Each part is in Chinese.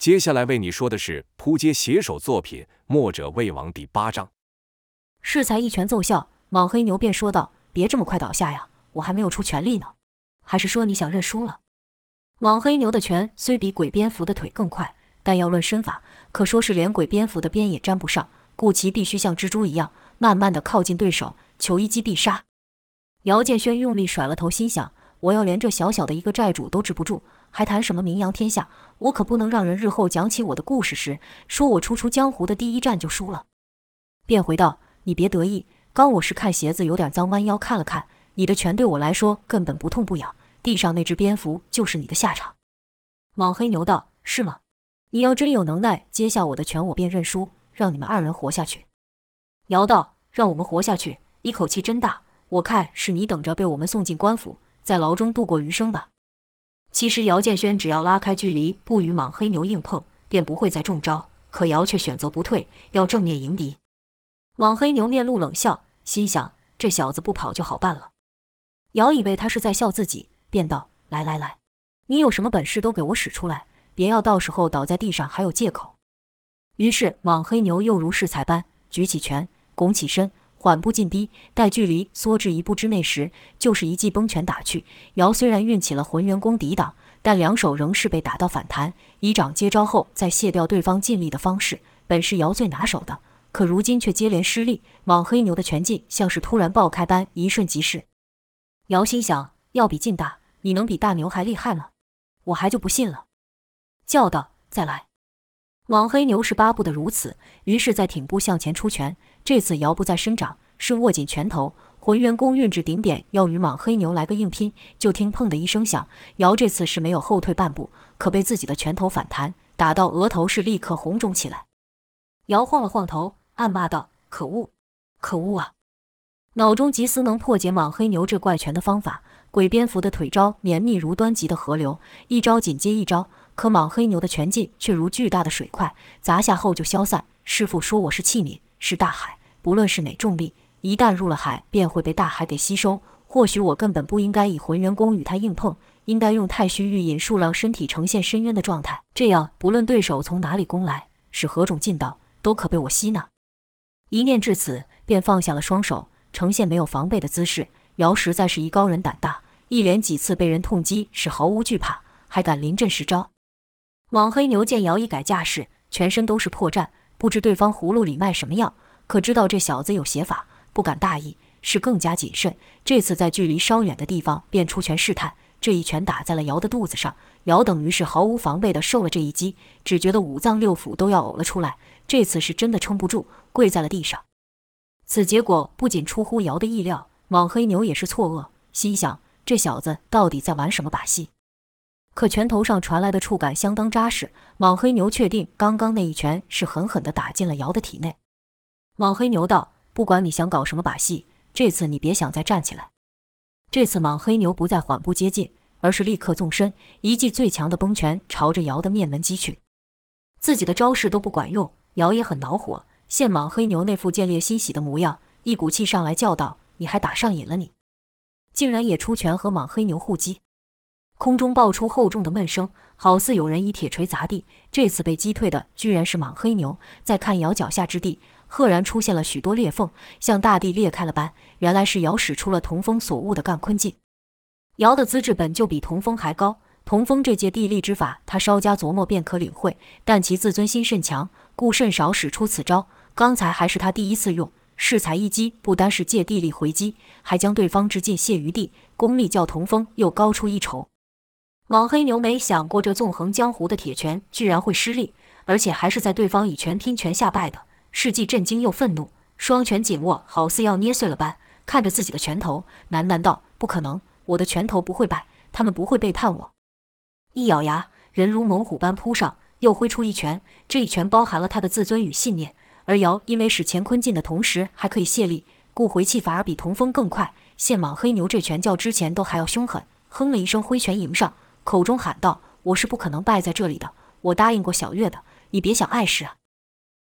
接下来为你说的是扑街写手作品《墨者魏王》第八章。适才一拳奏效，莽黑牛便说道：“别这么快倒下呀，我还没有出全力呢。还是说你想认输了？”莽黑牛的拳虽比鬼蝙蝠的腿更快，但要论身法，可说是连鬼蝙蝠的边也沾不上，故其必须像蜘蛛一样，慢慢地靠近对手，求一击必杀。姚建轩用力甩了头，心想：我要连这小小的一个债主都治不住，还谈什么名扬天下？我可不能让人日后讲起我的故事时，说我初出江湖的第一战就输了。便回道：“你别得意，刚我是看鞋子有点脏，弯腰看了看，你的拳对我来说根本不痛不痒，地上那只蝙蝠就是你的下场。”莽黑牛道：“是吗？你要真有能耐，接下我的拳，我便认输，让你们二人活下去。”姚道：“让我们活下去，一口气真大，我看是你等着被我们送进官府，在牢中度过余生吧。”其实姚建轩只要拉开距离，不与莽黑牛硬碰，便不会再中招。可姚却选择不退，要正面迎敌。莽黑牛面露冷笑，心想：这小子不跑就好办了。姚以为他是在笑自己，便道：“来来来，你有什么本事都给我使出来，别要到时候倒在地上还有借口。”于是莽黑牛又如适才般举起拳，拱起身。缓步进逼，待距离缩至一步之内时，就是一记崩拳打去。姚虽然运起了浑元功抵挡，但两手仍是被打到反弹。以掌接招后再卸掉对方劲力的方式，本是姚最拿手的，可如今却接连失利。莽黑牛的拳劲像是突然爆开般，一瞬即逝。姚心想：要比劲大，你能比大牛还厉害吗？我还就不信了。叫道：“再来！”莽黑牛是巴不得如此，于是再挺步向前出拳。这次姚不再伸掌，是握紧拳头，浑元功运至顶点，要与莽黑牛来个硬拼。就听“砰”的一声响，姚这次是没有后退半步，可被自己的拳头反弹，打到额头是立刻红肿起来。姚晃了晃头，暗骂道：“可恶，可恶啊！”脑中急思能破解莽黑牛这怪拳的方法。鬼蝙蝠的腿招绵密如湍急的河流，一招紧接一招，可莽黑牛的拳劲却如巨大的水块，砸下后就消散。师傅说我是器皿。是大海，不论是哪重力，一旦入了海，便会被大海给吸收。或许我根本不应该以浑元功与他硬碰，应该用太虚御引术让身体呈现深渊的状态，这样不论对手从哪里攻来，是何种劲道，都可被我吸纳。一念至此，便放下了双手，呈现没有防备的姿势。姚实在是一高人胆大，一连几次被人痛击是毫无惧怕，还敢临阵实招。莽黑牛见姚一改架势，全身都是破绽。不知对方葫芦里卖什么药，可知道这小子有邪法，不敢大意，是更加谨慎。这次在距离稍远的地方便出拳试探，这一拳打在了姚的肚子上，姚等于是毫无防备地受了这一击，只觉得五脏六腑都要呕了出来。这次是真的撑不住，跪在了地上。此结果不仅出乎姚的意料，莽黑牛也是错愕，心想这小子到底在玩什么把戏？可拳头上传来的触感相当扎实，莽黑牛确定刚刚那一拳是狠狠地打进了姚的体内。莽黑牛道：“不管你想搞什么把戏，这次你别想再站起来。”这次莽黑牛不再缓步接近，而是立刻纵身，一记最强的崩拳朝着姚的面门击去。自己的招式都不管用，姚也很恼火，见莽黑牛那副见猎心喜的模样，一股气上来叫道：“你还打上瘾了你？竟然也出拳和莽黑牛互击！”空中爆出厚重的闷声，好似有人以铁锤砸地。这次被击退的居然是莽黑牛。再看姚脚下之地，赫然出现了许多裂缝，像大地裂开了般。原来是姚使出了童风所悟的干坤劲。姚的资质本就比童风还高，童风这借地利之法，他稍加琢磨便可领会。但其自尊心甚强，故甚少使出此招。刚才还是他第一次用，适才一击，不单是借地力回击，还将对方之劲卸于地，功力较童风又高出一筹。莽黑牛没想过，这纵横江湖的铁拳居然会失利，而且还是在对方以拳拼拳下败的，是既震惊又愤怒，双拳紧握，好似要捏碎了般，看着自己的拳头，喃喃道：“不可能，我的拳头不会败，他们不会背叛我。”一咬牙，人如猛虎般扑上，又挥出一拳，这一拳包含了他的自尊与信念。而姚因为使乾坤劲的同时还可以卸力，故回气反而比童风更快。现莽黑牛这拳较之前都还要凶狠，哼了一声，挥拳迎上。口中喊道：“我是不可能败在这里的，我答应过小月的，你别想碍事啊！”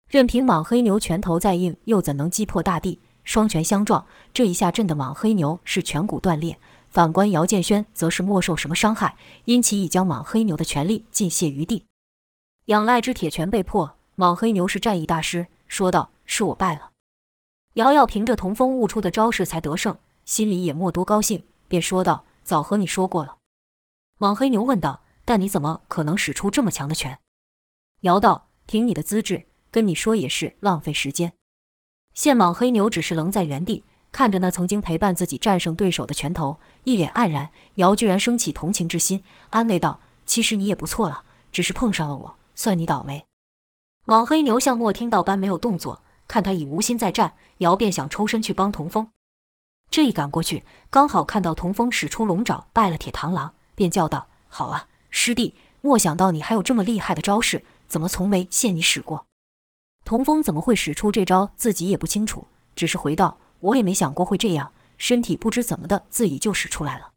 任凭莽黑牛拳头再硬，又怎能击破大地？双拳相撞，这一下震得莽黑牛是颧骨断裂。反观姚建轩，则是莫受什么伤害，因其已将莽黑牛的全力尽泄于地。仰赖之铁拳被破，莽黑牛是战役大师，说道：“是我败了。”瑶瑶凭着童风悟出的招式才得胜，心里也莫多高兴，便说道：“早和你说过了。”莽黑牛问道：“但你怎么可能使出这么强的拳？”瑶道：“凭你的资质，跟你说也是浪费时间。”现莽黑牛只是愣在原地，看着那曾经陪伴自己战胜对手的拳头，一脸黯然。瑶居然升起同情之心，安慰道：“其实你也不错了，只是碰上了我。”算你倒霉。莽黑牛像莫听到般没有动作，看他已无心再战，瑶便想抽身去帮童风。这一赶过去，刚好看到童风使出龙爪败了铁螳螂，便叫道：“好啊，师弟！没想到你还有这么厉害的招式，怎么从没见你使过？”童风怎么会使出这招，自己也不清楚，只是回道：“我也没想过会这样，身体不知怎么的，自己就使出来了。”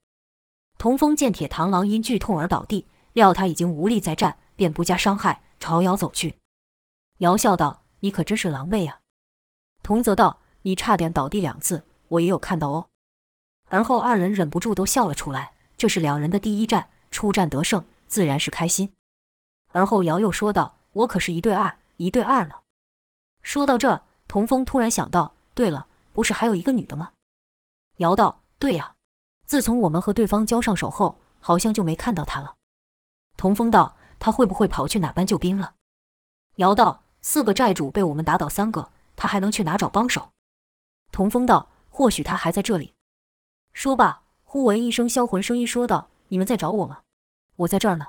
童风见铁螳螂因剧痛而倒地，料他已经无力再战。便不加伤害，朝瑶走去。瑶笑道：“你可真是狼狈啊！”童泽道：“你差点倒地两次，我也有看到哦。”而后二人忍不住都笑了出来。这是两人的第一战，出战得胜，自然是开心。而后瑶又说道：“我可是一对二，一对二了。”说到这，童风突然想到：“对了，不是还有一个女的吗？”瑶道：“对呀，自从我们和对方交上手后，好像就没看到她了。”童风道。他会不会跑去哪搬救兵了？瑶道：“四个寨主被我们打倒三个，他还能去哪找帮手？”童风道：“或许他还在这里。”说罢，忽闻一声销魂声音，说道：“你们在找我吗？我在这儿呢。”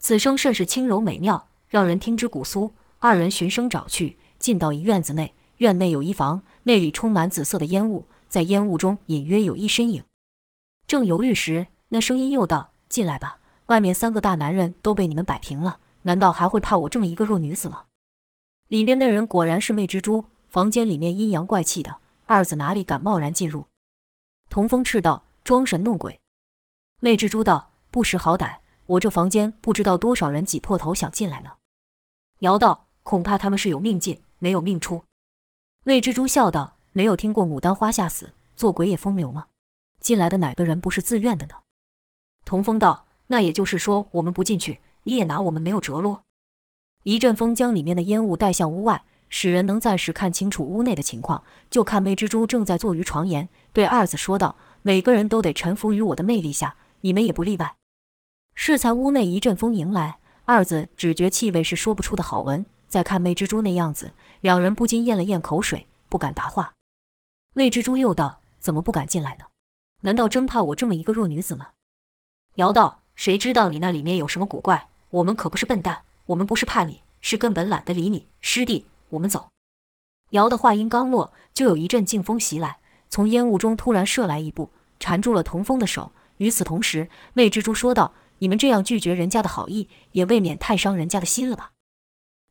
此声甚是轻柔美妙，让人听之骨酥。二人循声找去，进到一院子内，院内有一房，内里充满紫色的烟雾，在烟雾中隐约有一身影。正犹豫时，那声音又道：“进来吧。”外面三个大男人都被你们摆平了，难道还会怕我这么一个弱女子吗？里面的人果然是魅蜘蛛。房间里面阴阳怪气的，二子哪里敢贸然进入？童风斥道：“装神弄鬼！”妹蜘蛛道：“不识好歹，我这房间不知道多少人挤破头想进来呢。”瑶道：“恐怕他们是有命进，没有命出。”妹蜘蛛笑道：“没有听过牡丹花下死，做鬼也风流吗？进来的哪个人不是自愿的呢？”童风道。那也就是说，我们不进去，你也拿我们没有辙啰。一阵风将里面的烟雾带向屋外，使人能暂时看清楚屋内的情况。就看妹蜘蛛正在坐于床沿，对二子说道：“每个人都得臣服于我的魅力下，你们也不例外。”适才屋内一阵风迎来，二子只觉气味是说不出的好闻。再看魅蜘蛛那样子，两人不禁咽了咽口水，不敢答话。魅蜘蛛又道：“怎么不敢进来呢？难道真怕我这么一个弱女子吗？”瑶道。谁知道你那里面有什么古怪？我们可不是笨蛋，我们不是怕你，是根本懒得理你。师弟，我们走。瑶的话音刚落，就有一阵劲风袭来，从烟雾中突然射来一步，缠住了童风的手。与此同时，魅蜘蛛说道：“你们这样拒绝人家的好意，也未免太伤人家的心了吧？”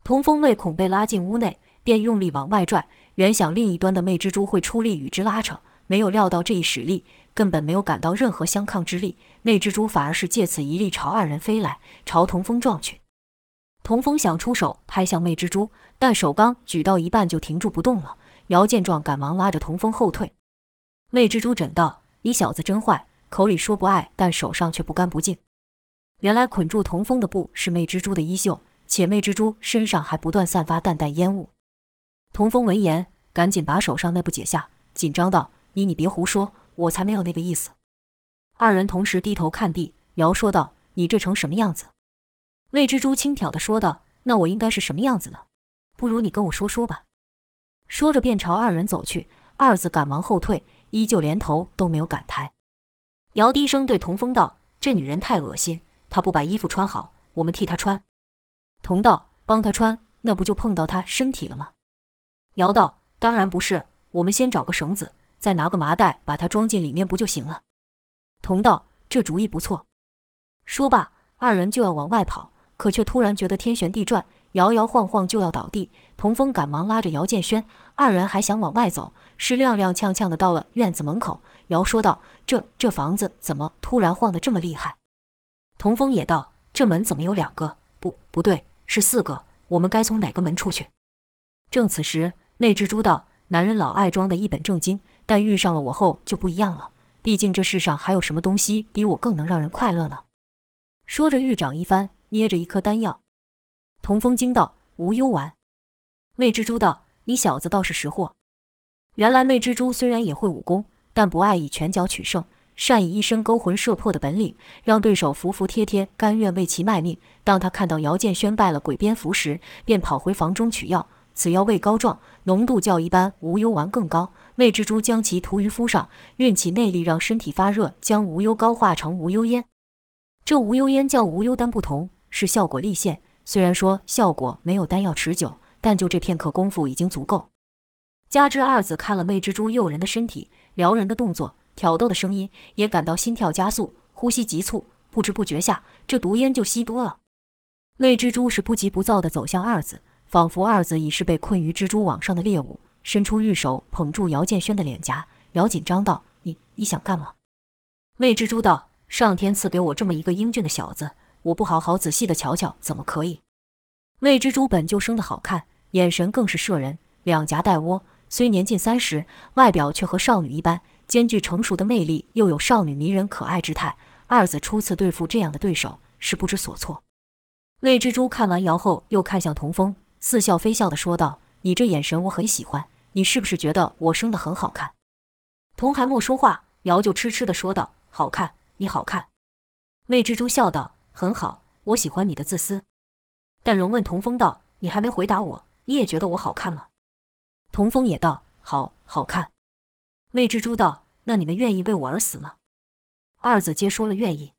童风为恐被拉进屋内，便用力往外拽，原想另一端的魅蜘蛛会出力与之拉扯，没有料到这一使力，根本没有感到任何相抗之力。魅蜘蛛反而是借此一力朝二人飞来，朝童风撞去。童风想出手拍向魅蜘蛛，但手刚举到一半就停住不动了。瑶见状，赶忙拉着童风后退。魅蜘蛛枕道：“你小子真坏，口里说不爱，但手上却不干不净。”原来捆住童风的布是魅蜘蛛的衣袖，且魅蜘蛛身上还不断散发淡淡烟雾。童风闻言，赶紧把手上那布解下，紧张道：“你你别胡说，我才没有那个意思。”二人同时低头看地，瑶说道：“你这成什么样子？”魅蜘蛛轻佻地说道：“那我应该是什么样子呢？不如你跟我说说吧。”说着便朝二人走去，二子赶忙后退，依旧连头都没有敢抬。姚低声对童风道：“这女人太恶心，她不把衣服穿好，我们替她穿。”童道：“帮她穿，那不就碰到她身体了吗？”姚道：“当然不是，我们先找个绳子，再拿个麻袋把她装进里面，不就行了？”童道：“这主意不错。”说罢，二人就要往外跑，可却突然觉得天旋地转，摇摇晃晃就要倒地。童风赶忙拉着姚建轩，二人还想往外走，是踉踉跄跄的到了院子门口。姚说道：“这这房子怎么突然晃得这么厉害？”童风也道：“这门怎么有两个？不，不对，是四个。我们该从哪个门出去？”正此时，那蜘蛛道：“男人老爱装的一本正经，但遇上了我后就不一样了。”毕竟这世上还有什么东西比我更能让人快乐呢？说着，玉掌一翻，捏着一颗丹药。童风惊道：“无忧丸。”那蜘蛛道：“你小子倒是识货。”原来魅蜘蛛虽然也会武功，但不爱以拳脚取胜，善以一身勾魂摄魄的本领，让对手服服帖帖，甘愿为其卖命。当他看到姚建轩败了鬼蝙蝠时，便跑回房中取药。此药味膏状，浓度较一般无忧丸更高。魅蜘蛛将其涂于肤上，运起内力让身体发热，将无忧膏化成无忧烟。这无忧烟较无忧丹不同，是效果立现。虽然说效果没有丹药持久，但就这片刻功夫已经足够。加之二子看了魅蜘蛛诱人的身体、撩人的动作、挑逗的声音，也感到心跳加速，呼吸急促。不知不觉下，这毒烟就吸多了。魅蜘蛛是不急不躁地走向二子，仿佛二子已是被困于蜘蛛网上的猎物，伸出玉手捧住姚建轩的脸颊，姚紧张道：“你你想干嘛？”魅蜘蛛道：“上天赐给我这么一个英俊的小子，我不好好仔细地瞧瞧，怎么可以？”魅蜘蛛本就生得好看，眼神更是摄人，两颊带窝。虽年近三十，外表却和少女一般，兼具成熟的魅力，又有少女迷人可爱之态。二子初次对付这样的对手，是不知所措。魅蜘蛛看完瑶后，又看向童风，似笑非笑地说道：“你这眼神我很喜欢，你是不是觉得我生得很好看？”童还没说话，瑶就痴痴地说道：“好看，你好看。”魅蜘蛛笑道：“很好，我喜欢你的自私。”但荣问童风道：“你还没回答我，你也觉得我好看吗？”童风也道：“好，好看。”魅蜘蛛道：“那你们愿意为我而死吗？”二子皆说了愿意。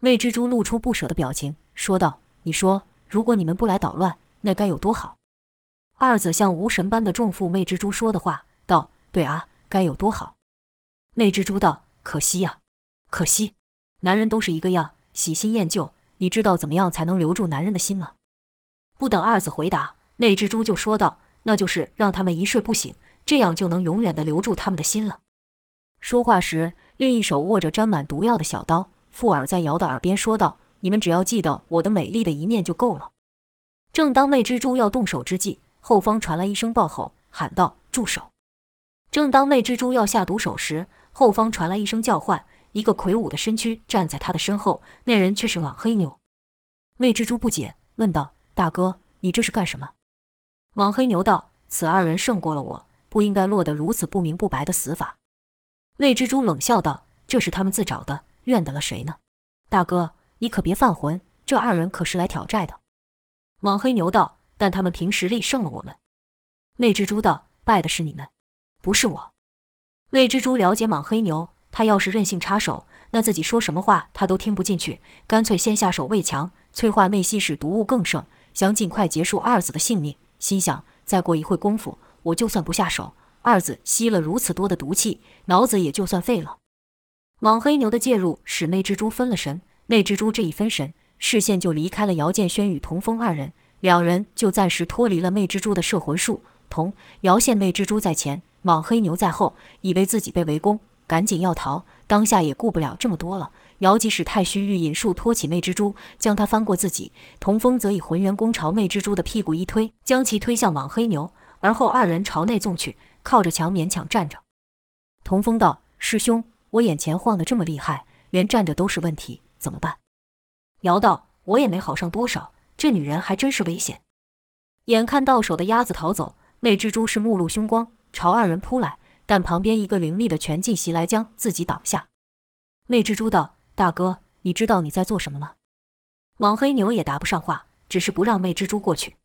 魅蜘蛛露出不舍的表情，说道：“你说，如果你们不来捣乱，那该有多好？”二子像无神般的重复魅蜘蛛说的话，道：“对啊，该有多好。”魅蜘蛛道：“可惜呀，可惜，男人都是一个样，喜新厌旧。你知道怎么样才能留住男人的心吗？”不等二子回答，魅蜘蛛就说道。那就是让他们一睡不醒，这样就能永远的留住他们的心了。说话时，另一手握着沾满毒药的小刀，附耳在瑶的耳边说道：“你们只要记得我的美丽的一面就够了。”正当魅蜘蛛要动手之际，后方传来一声暴吼，喊道：“住手！”正当魅蜘蛛要下毒手时，后方传来一声叫唤，一个魁梧的身躯站在他的身后，那人却是网黑牛。魅蜘蛛不解，问道：“大哥，你这是干什么？”莽黑牛道：“此二人胜过了我，不应该落得如此不明不白的死法。”魅蜘蛛冷笑道：“这是他们自找的，怨得了谁呢？大哥，你可别犯浑，这二人可是来挑债的。”莽黑牛道：“但他们凭实力胜了我们。”魅蜘蛛道：“败的是你们，不是我。”魅蜘蛛了解莽黑牛，他要是任性插手，那自己说什么话他都听不进去，干脆先下手为强，催化魅吸使毒物更盛，想尽快结束二子的性命。心想，再过一会功夫，我就算不下手，二子吸了如此多的毒气，脑子也就算废了。网黑牛的介入使魅蜘蛛分了神，魅蜘蛛这一分神，视线就离开了姚建轩与童风二人，两人就暂时脱离了魅蜘蛛的摄魂术。童、姚现魅蜘蛛在前，网黑牛在后，以为自己被围攻，赶紧要逃，当下也顾不了这么多了。姚即使太虚御引术托起魅蜘蛛，将他翻过自己；童风则以浑元功朝魅蜘蛛的屁股一推，将其推向网黑牛，而后二人朝内纵去，靠着墙勉强站着。童风道：“师兄，我眼前晃得这么厉害，连站着都是问题，怎么办？”姚道：“我也没好上多少，这女人还真是危险。”眼看到手的鸭子逃走，魅蜘蛛是目露凶光，朝二人扑来，但旁边一个凌厉的拳劲袭来，将自己挡下。魅蜘蛛道。大哥，你知道你在做什么吗？网黑牛也答不上话，只是不让魅蜘蛛过去。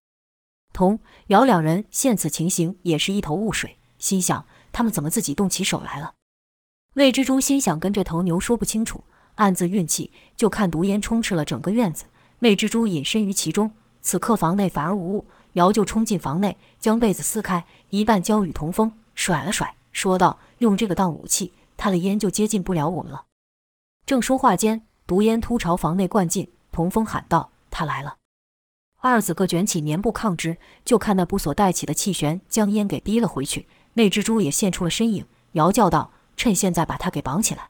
童、姚两人见此情形，也是一头雾水，心想他们怎么自己动起手来了？魅蜘蛛心想跟这头牛说不清楚，暗自运气，就看毒烟充斥了整个院子。魅蜘蛛隐身于其中，此刻房内反而无物，姚就冲进房内，将被子撕开，一半交与童风，甩了甩，说道：“用这个当武器，他的烟就接近不了我们了。”正说话间，毒烟突朝房内灌进，童风喊道：“他来了！”二子各卷起棉布抗之，就看那布所带起的气旋将烟给逼了回去。魅蜘蛛也现出了身影，摇叫道：“趁现在把他给绑起来！”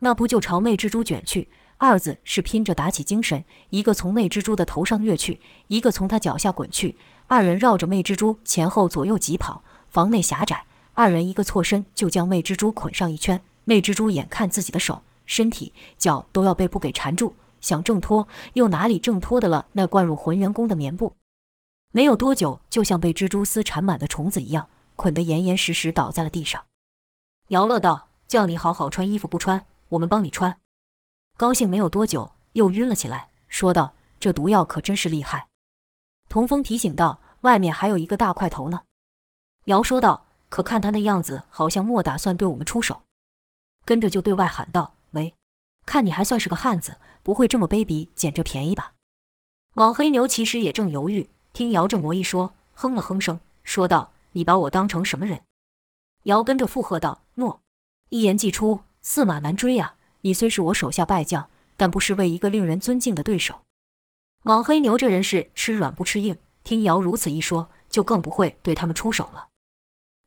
那布就朝魅蜘蛛卷去。二子是拼着打起精神，一个从魅蜘蛛的头上跃去，一个从他脚下滚去。二人绕着魅蜘蛛前后左右疾跑。房内狭窄，二人一个错身就将魅蜘蛛捆上一圈。魅蜘蛛眼看自己的手。身体、脚都要被布给缠住，想挣脱，又哪里挣脱得了那灌入浑元宫的棉布？没有多久，就像被蜘蛛丝缠满的虫子一样，捆得严严实实，倒在了地上。姚乐道：“叫你好好穿衣服不穿，我们帮你穿。”高兴没有多久，又晕了起来，说道：“这毒药可真是厉害。”童风提醒道：“外面还有一个大块头呢。”姚说道：“可看他那样子，好像莫打算对我们出手。”跟着就对外喊道：“喂，看你还算是个汉子，不会这么卑鄙，捡这便宜吧？”老黑牛其实也正犹豫，听姚正国一说，哼了哼声，说道：“你把我当成什么人？”姚跟着附和道：“诺。”一言既出，驷马难追呀。你虽是我手下败将，但不失为一个令人尊敬的对手。老黑牛这人是吃软不吃硬，听姚如此一说，就更不会对他们出手了。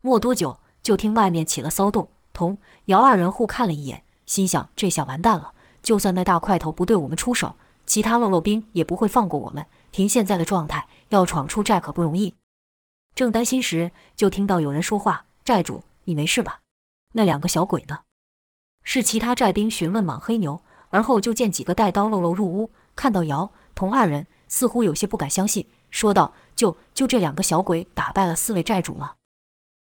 没多久，就听外面起了骚动。同、姚二人互看了一眼，心想：这下完蛋了。就算那大块头不对我们出手，其他喽啰兵也不会放过我们。凭现在的状态，要闯出寨可不容易。正担心时，就听到有人说话：“寨主，你没事吧？那两个小鬼呢？”是其他寨兵询问莽黑牛，而后就见几个带刀喽啰入屋，看到姚、童二人，似乎有些不敢相信，说道：“就就这两个小鬼打败了四位寨主吗？”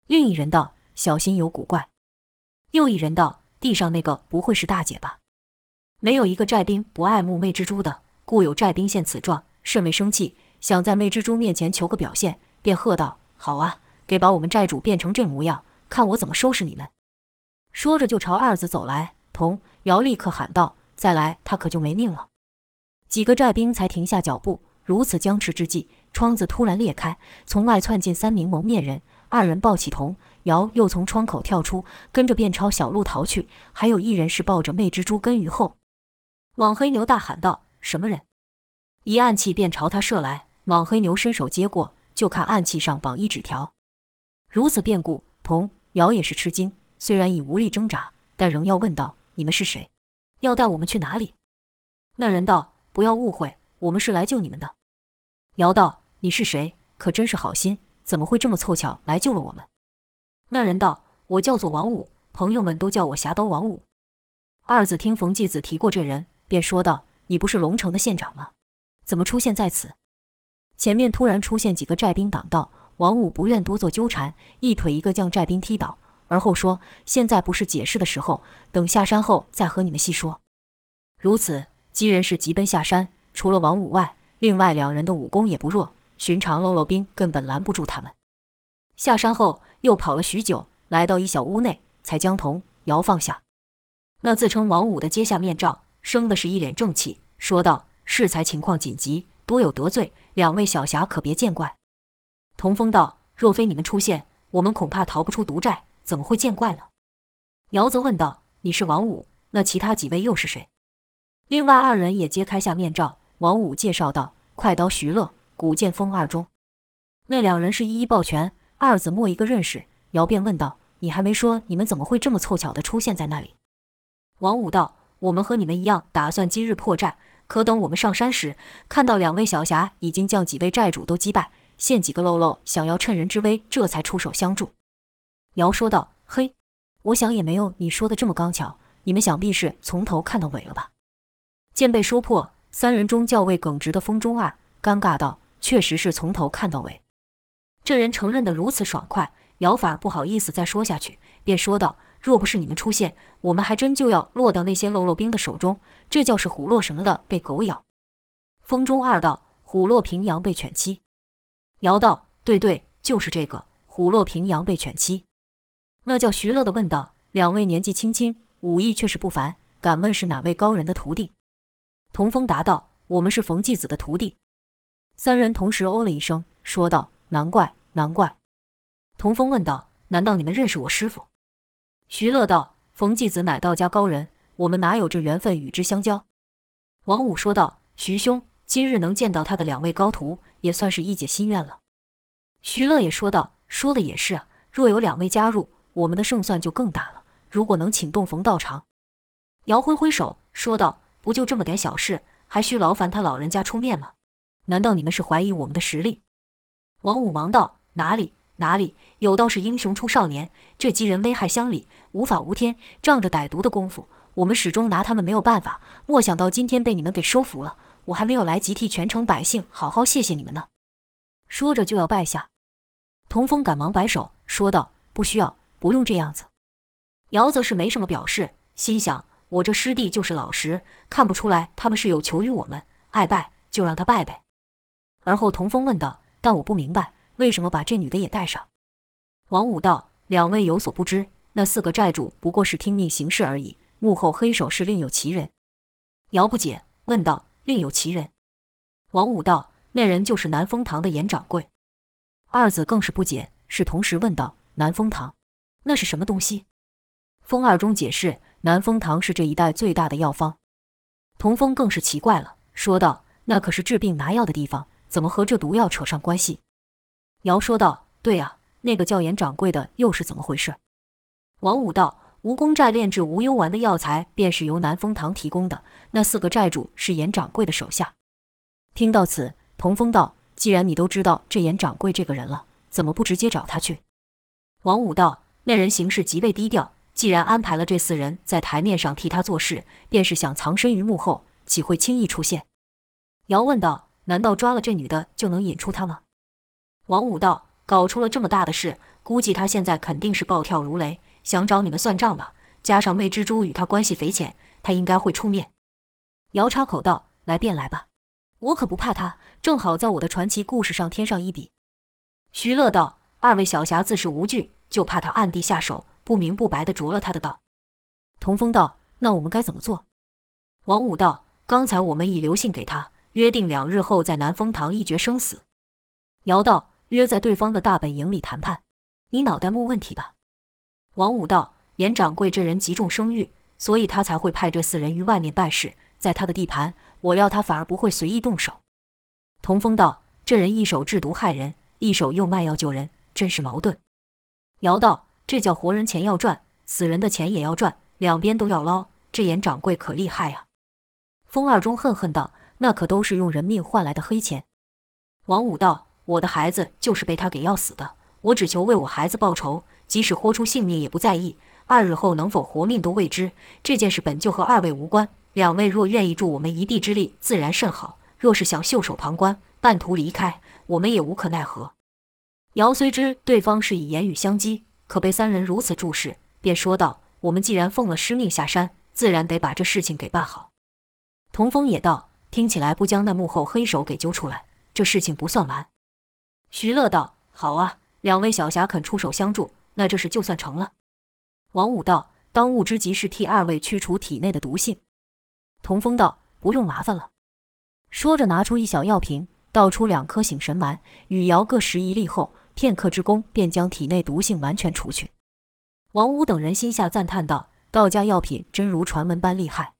另一人道：“小心有古怪。”又一人道：“地上那个不会是大姐吧？”没有一个寨兵不爱慕魅蜘蛛的，故有寨兵现此状，甚为生气，想在魅蜘蛛面前求个表现，便喝道：“好啊，给把我们寨主变成这模样，看我怎么收拾你们！”说着就朝二子走来。童瑶立刻喊道：“再来，他可就没命了！”几个寨兵才停下脚步，如此僵持之际，窗子突然裂开，从外窜进三名蒙面人。二人抱起童姚，又从窗口跳出，跟着便朝小路逃去。还有一人是抱着魅蜘蛛跟于后。网黑牛大喊道：“什么人？”一暗器便朝他射来。网黑牛伸手接过，就看暗器上绑一纸条。如此变故，童姚也是吃惊，虽然已无力挣扎，但仍要问道：“你们是谁？要带我们去哪里？”那人道：“不要误会，我们是来救你们的。”姚道：“你是谁？可真是好心。”怎么会这么凑巧来救了我们？那人道：“我叫做王五，朋友们都叫我侠刀王五。”二子听冯继子提过这人，便说道：“你不是龙城的县长吗？怎么出现在此？”前面突然出现几个寨兵挡道，王五不愿多做纠缠，一腿一个将寨兵踢倒，而后说：“现在不是解释的时候，等下山后再和你们细说。”如此，几人是急奔下山，除了王五外，另外两人的武功也不弱。寻常喽啰兵根本拦不住他们。下山后又跑了许久，来到一小屋内，才将童瑶放下。那自称王五的揭下面罩，生的是一脸正气，说道：“适才情况紧急，多有得罪，两位小侠可别见怪。”童风道：“若非你们出现，我们恐怕逃不出毒寨，怎么会见怪呢？”姚则问道：“你是王五，那其他几位又是谁？”另外二人也揭开下面罩，王五介绍道：“快刀徐乐。”古剑风二中，那两人是一一抱拳。二子莫一个认识，姚便问道：“你还没说，你们怎么会这么凑巧的出现在那里？”王五道：“我们和你们一样，打算今日破寨。可等我们上山时，看到两位小侠已经将几位寨主都击败，现几个喽喽想要趁人之危，这才出手相助。”姚说道：“嘿，我想也没有你说的这么刚巧。你们想必是从头看到尾了吧？”见被说破，三人中较为耿直的风中二尴尬道。确实是从头看到尾，这人承认得如此爽快，姚反而不好意思再说下去，便说道：“若不是你们出现，我们还真就要落到那些喽啰兵的手中。这叫是虎落什么的被狗咬。”风中二道：“虎落平阳被犬欺。”姚道：“对对，就是这个虎落平阳被犬欺。”那叫徐乐的问道：“两位年纪轻轻，武艺却是不凡，敢问是哪位高人的徒弟？”童风答道：“我们是冯继子的徒弟。”三人同时哦了一声，说道：“难怪，难怪。”童风问道：“难道你们认识我师傅？”徐乐道：“冯继子乃道家高人，我们哪有这缘分与之相交？”王五说道：“徐兄，今日能见到他的两位高徒，也算是一解心愿了。”徐乐也说道：“说的也是啊，若有两位加入，我们的胜算就更大了。如果能请动冯道长。”姚挥挥手说道：“不就这么点小事，还需劳烦他老人家出面吗？”难道你们是怀疑我们的实力？王五忙道：“哪里哪里，有道是英雄出少年。这几人危害乡里，无法无天，仗着歹毒的功夫，我们始终拿他们没有办法。没想到今天被你们给收服了，我还没有来及替全城百姓好好谢谢你们呢。”说着就要拜下，童风赶忙摆手说道：“不需要，不用这样子。”姚则是没什么表示，心想：“我这师弟就是老实，看不出来他们是有求于我们，爱拜就让他拜呗。”而后童风问道：“但我不明白，为什么把这女的也带上？”王武道：“两位有所不知，那四个债主不过是听命行事而已，幕后黑手是另有其人。”姚不解问道：“另有其人？”王武道。那人就是南风堂的严掌柜，二子更是不解，是同时问道：“南风堂，那是什么东西？”风二中解释：“南风堂是这一带最大的药方。”童风更是奇怪了，说道：“那可是治病拿药的地方，怎么和这毒药扯上关系？”姚说道：“对呀，那个叫严掌柜的又是怎么回事？”王武道：“蜈蚣寨炼制无忧丸的药材便是由南风堂提供的，那四个债主是严掌柜的手下。”听到此。童风道：“既然你都知道这严掌柜这个人了，怎么不直接找他去？”王武道：“那人行事极为低调，既然安排了这四人在台面上替他做事，便是想藏身于幕后，岂会轻易出现？”姚问道：“难道抓了这女的就能引出他吗？”王武道：“搞出了这么大的事，估计他现在肯定是暴跳如雷，想找你们算账吧。加上魅蜘蛛与他关系匪浅，他应该会出面。”姚插口道：“来便来吧。”我可不怕他，正好在我的传奇故事上添上一笔。徐乐道：“二位小侠自是无惧，就怕他暗地下手，不明不白地着了他的道。”童风道：“那我们该怎么做？”王武道：“刚才我们已留信给他，约定两日后在南风堂一决生死。”姚道：“约在对方的大本营里谈判，你脑袋没问题吧？”王武道：“严掌柜这人极重声誉，所以他才会派这四人于外面办事，在他的地盘。”我料他反而不会随意动手。童风道：“这人一手制毒害人，一手又卖药救人，真是矛盾。”姚道：“这叫活人钱要赚，死人的钱也要赚，两边都要捞。这严掌柜可厉害啊！”风二中恨恨道：“那可都是用人命换来的黑钱。”王武道：“我的孩子就是被他给要死的，我只求为我孩子报仇，即使豁出性命也不在意。二日后能否活命都未知，这件事本就和二位无关。”两位若愿意助我们一臂之力，自然甚好；若是想袖手旁观，半途离开，我们也无可奈何。姚虽知对方是以言语相激，可被三人如此注视，便说道：“我们既然奉了师命下山，自然得把这事情给办好。”童风也道：“听起来不将那幕后黑手给揪出来，这事情不算完。”徐乐道：“好啊，两位小侠肯出手相助，那这事就算成了。”王武道：“当务之急是替二位驱除体内的毒性。”童风道：“不用麻烦了。”说着，拿出一小药瓶，倒出两颗醒神丸，与姚各施一粒后，片刻之功，便将体内毒性完全除去。王武等人心下赞叹道：“道家药品真如传闻般厉害。”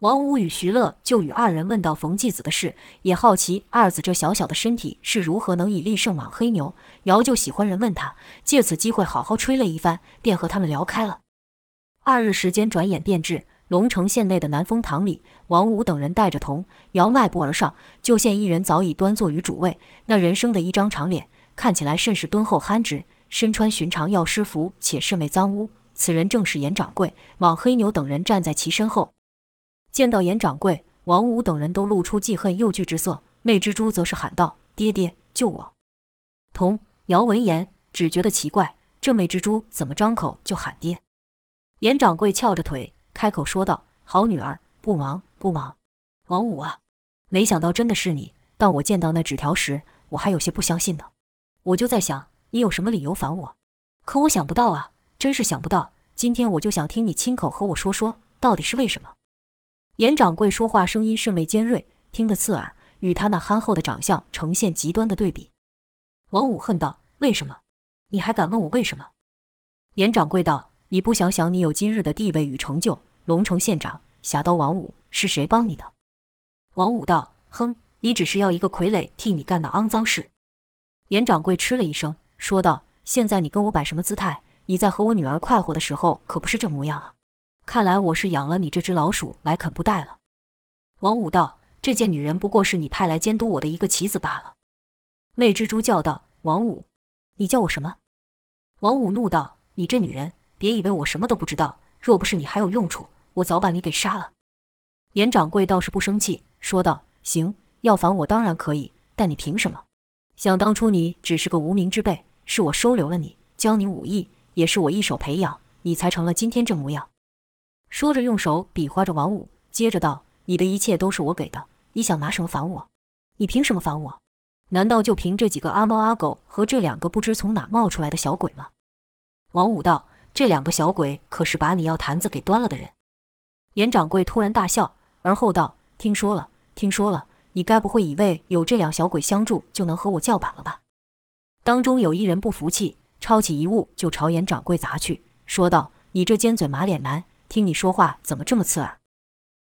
王五与徐乐就与二人问到冯继子的事，也好奇二子这小小的身体是如何能以力胜莽黑牛。姚就喜欢人问他，借此机会好好吹了一番，便和他们聊开了。二日时间转眼便至。龙城县内的南风堂里，王五等人带着童姚迈步而上，就见一人早已端坐于主位。那人生的一张长脸，看起来甚是敦厚憨直，身穿寻常药师服，且甚为脏污。此人正是严掌柜。莽黑牛等人站在其身后，见到严掌柜，王武等人都露出既恨又惧之色。魅蜘蛛则是喊道：“爹爹，救我！”童姚闻言，只觉得奇怪，这魅蜘蛛怎么张口就喊爹？严掌柜翘着腿。开口说道：“好女儿，不忙不忙。王武啊，没想到真的是你。当我见到那纸条时，我还有些不相信呢。我就在想，你有什么理由烦我？可我想不到啊，真是想不到。今天我就想听你亲口和我说说，到底是为什么？”严掌柜说话声音甚为尖锐，听得刺耳，与他那憨厚的长相呈现极端的对比。王武恨道：“为什么？你还敢问我为什么？”严掌柜道。你不想想，你有今日的地位与成就，龙城县长，侠刀王武是谁帮你的？王武道：“哼，你只是要一个傀儡替你干那肮脏事。”严掌柜嗤了一声，说道：“现在你跟我摆什么姿态？你在和我女儿快活的时候可不是这模样啊！看来我是养了你这只老鼠来啃布袋了。”王武道：“这件女人不过是你派来监督我的一个棋子罢了。”魅蜘蛛叫道：“王武，你叫我什么？”王武怒道：“你这女人！”别以为我什么都不知道，若不是你还有用处，我早把你给杀了。”严掌柜倒是不生气，说道：“行，要反我当然可以，但你凭什么？想当初你只是个无名之辈，是我收留了你，教你武艺，也是我一手培养，你才成了今天这模样。”说着，用手比划着王五，接着道：“你的一切都是我给的，你想拿什么反我？你凭什么反我？难道就凭这几个阿猫阿狗和这两个不知从哪冒出来的小鬼吗？”王五道：“这两个小鬼可是把你药坛子给端了的人。”严掌柜突然大笑。而后道：“听说了，听说了，你该不会以为有这两小鬼相助就能和我叫板了吧？”当中有一人不服气，抄起一物就朝严掌柜砸去，说道：“你这尖嘴马脸男，听你说话怎么这么刺耳？